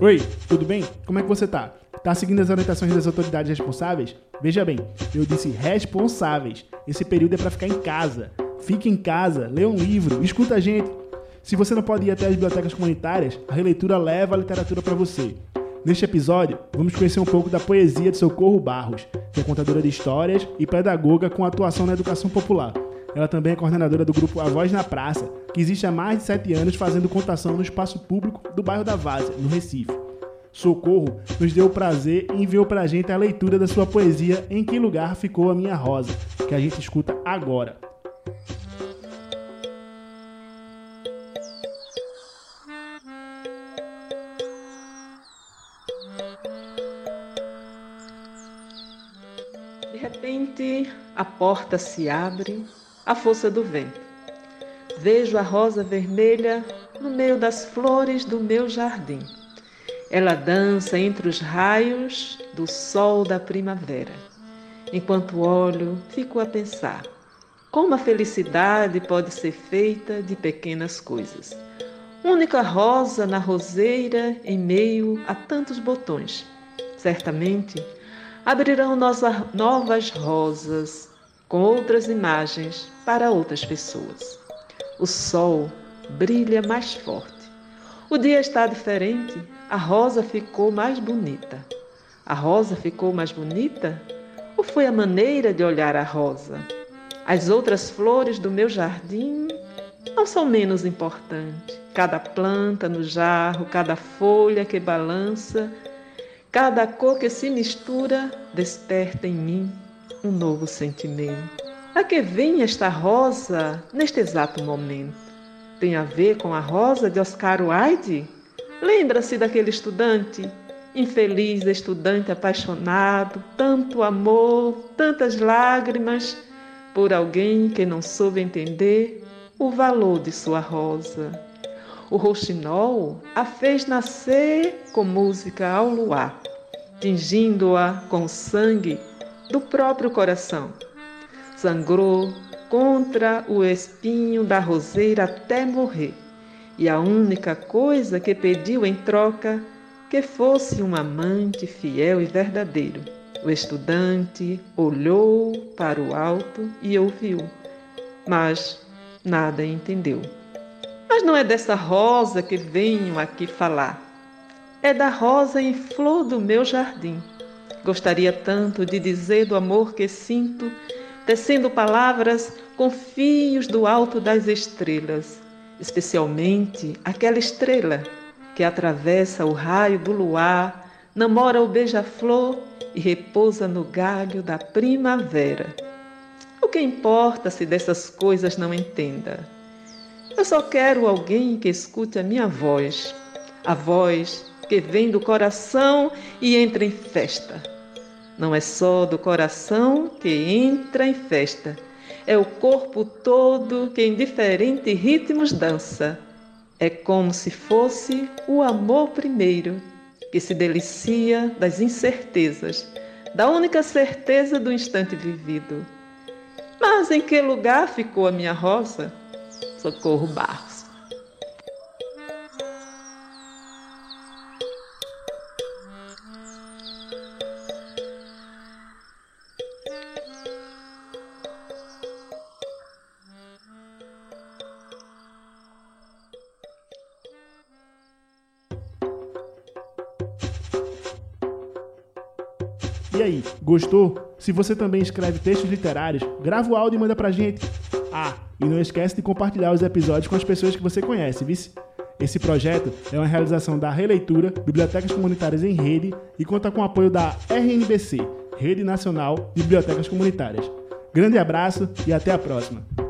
Oi, tudo bem? Como é que você tá? Tá seguindo as orientações das autoridades responsáveis? Veja bem, eu disse responsáveis. Esse período é para ficar em casa. Fique em casa, lê um livro, escuta a gente. Se você não pode ir até as bibliotecas comunitárias, a releitura leva a literatura para você. Neste episódio, vamos conhecer um pouco da poesia de Socorro Barros, que é contadora de histórias e pedagoga com atuação na educação popular. Ela também é coordenadora do grupo A Voz na Praça, que existe há mais de sete anos fazendo contação no espaço público do bairro da Várzea, no Recife. Socorro nos deu o prazer e enviou pra gente a leitura da sua poesia Em Que Lugar Ficou a Minha Rosa, que a gente escuta agora. De repente, a porta se abre à força do vento. Vejo a rosa vermelha no meio das flores do meu jardim. Ela dança entre os raios do sol da primavera. Enquanto olho, fico a pensar: como a felicidade pode ser feita de pequenas coisas. Única rosa na roseira em meio a tantos botões. Certamente abrirão novas rosas com outras imagens para outras pessoas. O sol brilha mais forte. O dia está diferente, a rosa ficou mais bonita. A rosa ficou mais bonita? Ou foi a maneira de olhar a rosa? As outras flores do meu jardim não são menos importantes. Cada planta no jarro, cada folha que balança, cada cor que se mistura desperta em mim um novo sentimento. A que vem esta rosa neste exato momento? tem a ver com a rosa de Oscar Wilde? Lembra-se daquele estudante, infeliz estudante apaixonado, tanto amor, tantas lágrimas, por alguém que não soube entender o valor de sua rosa. O roxinol a fez nascer com música ao luar, tingindo-a com sangue do próprio coração. Sangrou contra o espinho da roseira até morrer. E a única coisa que pediu em troca que fosse um amante fiel e verdadeiro. O estudante olhou para o alto e ouviu, mas nada entendeu. Mas não é dessa rosa que venho aqui falar. É da rosa em flor do meu jardim. Gostaria tanto de dizer do amor que sinto tecendo palavras com fios do alto das estrelas, especialmente aquela estrela que atravessa o raio do luar, namora o beija-flor e repousa no galho da primavera. O que importa se dessas coisas não entenda? Eu só quero alguém que escute a minha voz, a voz que vem do coração e entra em festa não é só do coração que entra em festa, é o corpo todo que em diferentes ritmos dança. É como se fosse o amor primeiro, que se delicia das incertezas, da única certeza do instante vivido. Mas em que lugar ficou a minha rosa? Socorro Barro. E aí, gostou? Se você também escreve textos literários, grava o áudio e manda pra gente. Ah, e não esquece de compartilhar os episódios com as pessoas que você conhece, vice? Esse projeto é uma realização da Releitura, Bibliotecas Comunitárias em Rede e conta com o apoio da RNBC, Rede Nacional de Bibliotecas Comunitárias. Grande abraço e até a próxima!